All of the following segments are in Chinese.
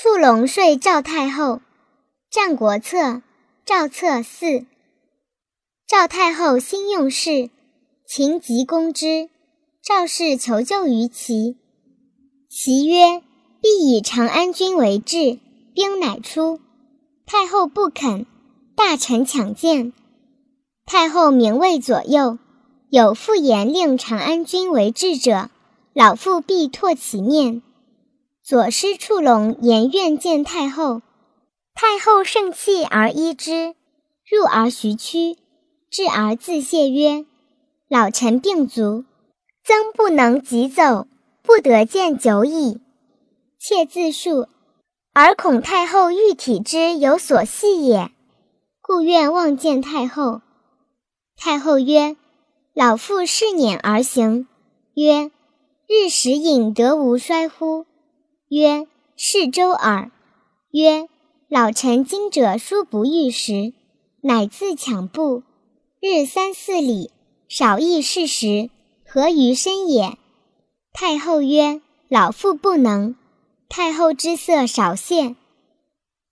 触龙睡赵太后，《战国策·赵策四》。赵太后新用事，秦急攻之。赵氏求救于齐，齐曰：“必以长安君为质，兵乃出。”太后不肯，大臣抢见。太后明谓左右：“有复言令长安君为质者，老妇必唾其面。”左师触龙言愿见太后，太后盛气而依之，入而徐趋，至而自谢曰：“老臣病足，曾不能疾走，不得见久矣。妾自述，而恐太后欲体之有所系也，故愿望见太后。”太后曰：“老妇是辇而行。”曰：“日食饮得无衰乎？”曰：“是周耳。”曰：“老臣今者殊不欲食，乃自抢步，日三四里，少亦是食，何于身也？”太后曰：“老妇不能。”太后之色少现。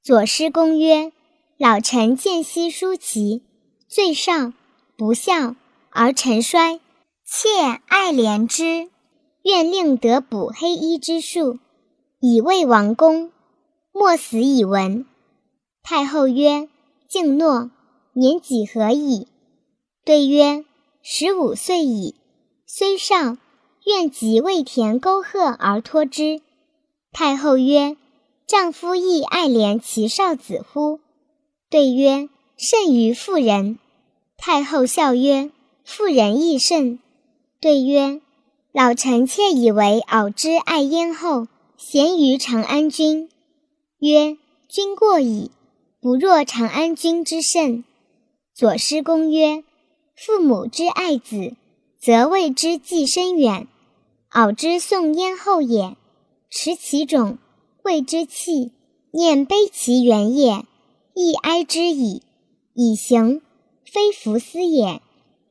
左师公曰：“老臣见兮舒淇，最上，不孝，而臣衰，妾爱怜之，愿令得补黑衣之术。”以为王公，莫死以闻。太后曰：“敬诺。年几何矣？”对曰：“十五岁矣。虽少，愿即为田沟壑而托之。”太后曰：“丈夫亦爱怜其少子乎？”对曰：“甚于妇人。”太后笑曰：“妇人亦甚。”对曰：“老臣妾以为敖之爱燕后。”贤于长安君，曰：“君过矣，不若长安君之甚。”左师公曰：“父母之爱子，则为之计深远。敖之送燕后也，持其种，谓之器，念悲其源也，亦哀之矣。以行，非弗思也。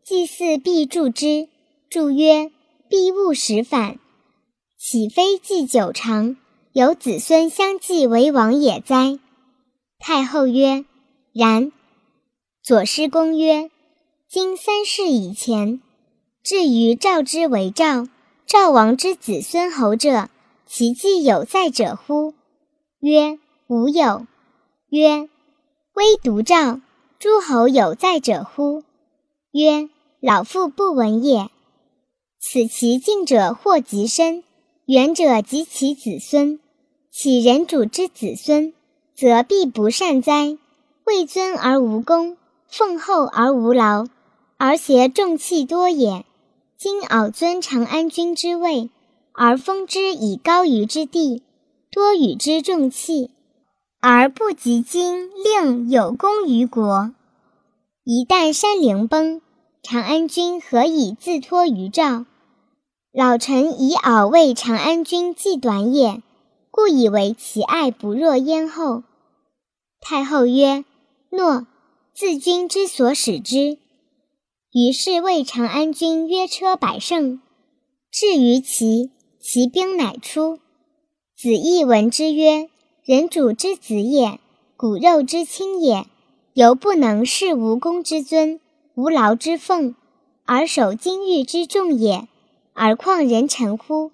祭祀必助之，助曰：‘必勿使反。’”岂非祭久长，有子孙相继为王也哉？太后曰：“然。”左师公曰：“今三世以前，至于赵之为赵，赵王之子孙侯者，其祭有在者乎？”曰：“无有。”曰：“微独赵，诸侯有在者乎？”曰：“老妇不闻也。”此其敬者或极深。远者及其子孙，岂人主之子孙，则必不善哉？位尊而无功，奉厚而无劳，而挟重器多也。今敖尊长安君之位，而封之以高于之地，多与之重器，而不及今令有功于国。一旦山陵崩，长安君何以自托于赵？老臣以敖为长安君计短也，故以为其爱不若燕后。太后曰：“诺，自君之所使之。”于是为长安君约车百乘。至于齐，其兵乃出。子义闻之曰：“人主之子也，骨肉之亲也，犹不能事无功之尊，无劳之奉，而守金玉之重也。”而况人臣乎？